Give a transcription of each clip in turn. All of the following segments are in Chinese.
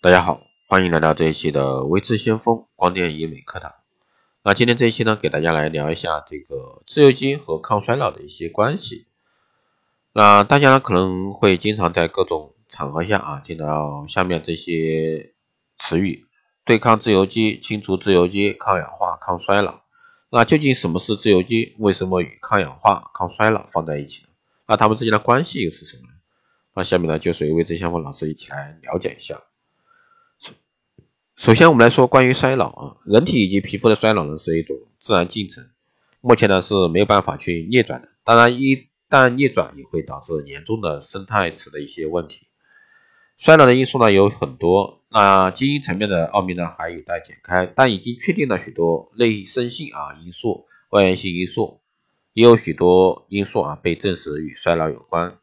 大家好，欢迎来到这一期的微智先锋光电医美课堂。那今天这一期呢，给大家来聊一下这个自由基和抗衰老的一些关系。那大家呢可能会经常在各种场合下啊听到下面这些词语：对抗自由基、清除自由基、抗氧化、抗衰老。那究竟什么是自由基？为什么与抗氧化、抗衰老放在一起？那它们之间的关系又是什么呢？那下面呢就随微智先锋老师一起来了解一下。首先，我们来说关于衰老啊，人体以及皮肤的衰老呢是一种自然进程，目前呢是没有办法去逆转的。当然，一旦逆转也会导致严重的生态池的一些问题。衰老的因素呢有很多，那基因层面的奥秘呢还有待解开，但已经确定了许多内生性啊因素、外源性因素，也有许多因素啊被证实与衰老有关，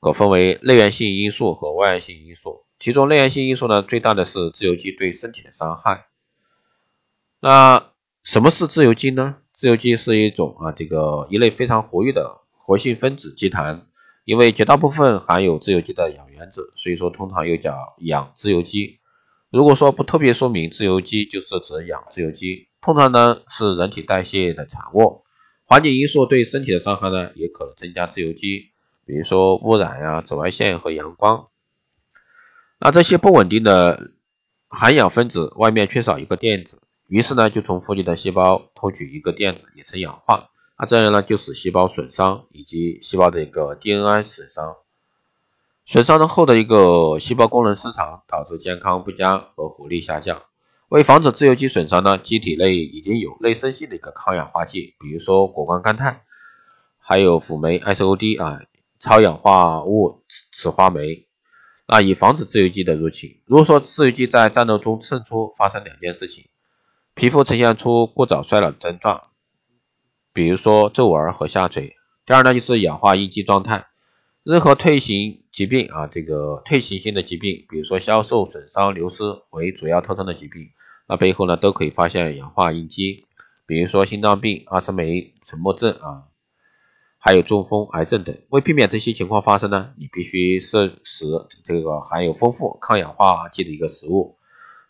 可分为内源性因素和外源性因素。其中内源性因素呢，最大的是自由基对身体的伤害。那什么是自由基呢？自由基是一种啊，这个一类非常活跃的活性分子基团，因为绝大部分含有自由基的氧原子，所以说通常又叫氧自由基。如果说不特别说明自由基，就是指氧自由基。通常呢是人体代谢的产物。环境因素对身体的伤害呢，也可能增加自由基，比如说污染呀、紫外线和阳光。那这些不稳定的含氧分子外面缺少一个电子，于是呢就从附近的细胞偷取一个电子，也称氧化。那这样呢就使细胞损伤以及细胞的一个 DNA 损伤，损伤后的一个细胞功能失常，导致健康不佳和活力下降。为防止自由基损伤呢，机体内已经有内生性的一个抗氧化剂，比如说果胱甘肽，还有辅酶 SOD 啊，超氧化物雌化酶。那以防止自由基的入侵。如果说自由基在战斗中渗出，发生两件事情：皮肤呈现出过早衰老的症状，比如说皱纹和下垂；第二呢，就是氧化应激状态。任何退行疾病啊，这个退行性的疾病，比如说消瘦、损伤、流失为主要特征的疾病，那背后呢都可以发现氧化应激，比如说心脏病、阿斯梅沉默症啊。还有中风、癌症等。为避免这些情况发生呢，你必须摄食这个含有丰富抗氧化剂的一个食物，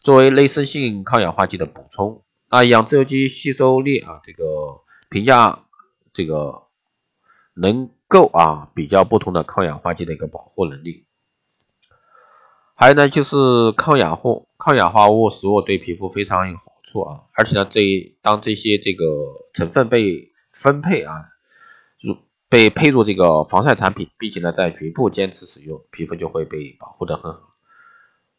作为内生性抗氧化剂的补充。啊，氧自由基吸收力啊，这个评价这个能够啊比较不同的抗氧化剂的一个保护能力。还有呢，就是抗氧化抗氧化物食物对皮肤非常有好处啊，而且呢，这当这些这个成分被分配啊。被配入这个防晒产品，并且呢在局部坚持使用，皮肤就会被保护的很好。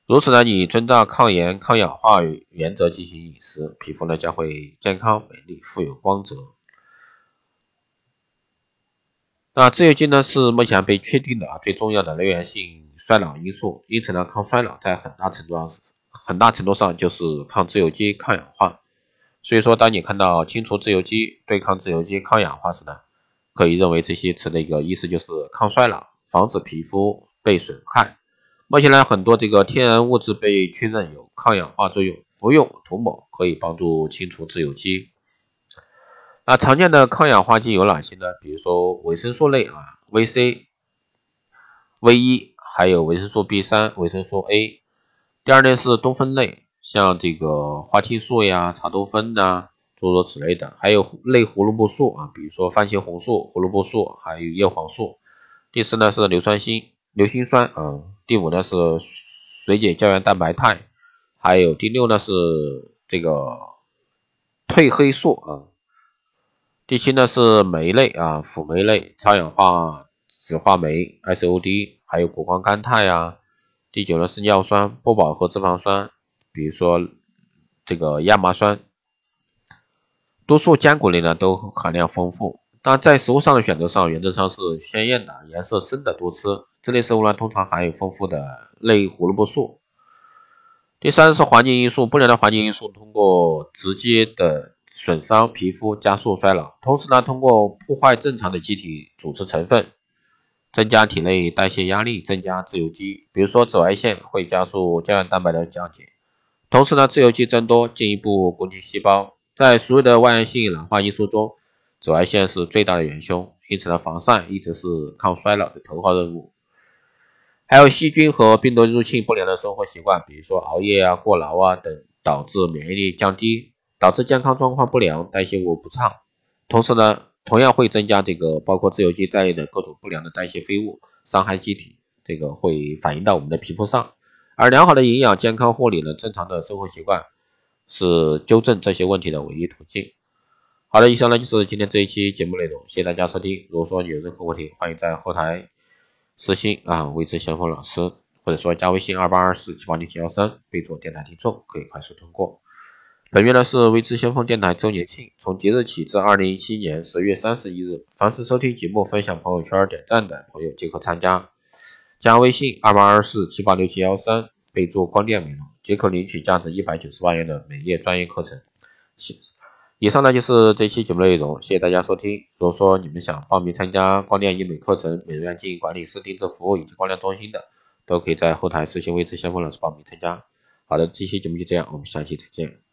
如此呢，你遵照抗炎、抗氧化原则进行饮食，皮肤呢将会健康、美丽、富有光泽。那自由基呢是目前被确定的啊最重要的内源性衰老因素，因此呢抗衰老在很大程度上很大程度上就是抗自由基、抗氧化。所以说，当你看到清除自由基、对抗自由基、抗氧化时呢？可以认为这些词的一个意思就是抗衰老，防止皮肤被损害。目前呢，很多这个天然物质被确认有抗氧化作用，服用涂抹可以帮助清除自由基。那常见的抗氧化剂有哪些呢？比如说维生素类啊，VC、V1，还有维生素 B3、维生素 A。第二类是多酚类，像这个花青素呀、茶多酚呐。诸如此类的，还有类胡萝卜素啊，比如说番茄红素、胡萝卜素，还有叶黄素。第四呢是硫酸锌、硫辛酸啊。第五呢是水解胶原蛋白肽，还有第六呢是这个褪黑素啊。第七呢是酶类啊，辅酶类，超氧化酯化酶 SOD，还有谷胱甘肽啊。第九呢是尿酸、不饱和脂肪酸，比如说这个亚麻酸。多数坚果类呢都含量丰富，但在食物上的选择上，原则上是鲜艳的、颜色深的多吃。这类食物呢通常含有丰富的类胡萝卜素。第三是环境因素，不良的环境因素通过直接的损伤皮肤，加速衰老，同时呢通过破坏正常的机体组织成分，增加体内代谢压力，增加自由基。比如说紫外线会加速胶原蛋白的降解，同时呢自由基增多，进一步攻击细胞。在所有的外源性老化因素中，紫外线是最大的元凶，因此呢，防晒一直是抗衰老的头号任务。还有细菌和病毒入侵不良的生活习惯，比如说熬夜啊、过劳啊等，导致免疫力降低，导致健康状况不良、代谢物不畅。同时呢，同样会增加这个包括自由基在内的各种不良的代谢废物，伤害机体，这个会反映到我们的皮肤上。而良好的营养、健康护理呢，正常的生活习惯是纠正这些问题的唯一途径。好的，以上呢就是今天这一期节目内容，谢谢大家收听。如果说有任何问题，欢迎在后台私信啊，未知先锋老师，或者说加微信二八二四七八零七幺三，备注电台听众，可以快速通过。本月呢是未知先锋电台周年庆，从即日起至二零一七年十月三十一日，凡是收听节目、分享朋友圈、点赞的朋友即可参加。加微信二八二四七八六七幺三，备注光电美容，即可领取价值一百九十万元的美业专业课程。以上呢就是这期节目内容，谢谢大家收听。如果说你们想报名参加光电医美课程、美容院经营管理师定制服务以及光电中心的，都可以在后台私信位置先锋老师报名参加。好的，这期节目就这样，我们下期再见。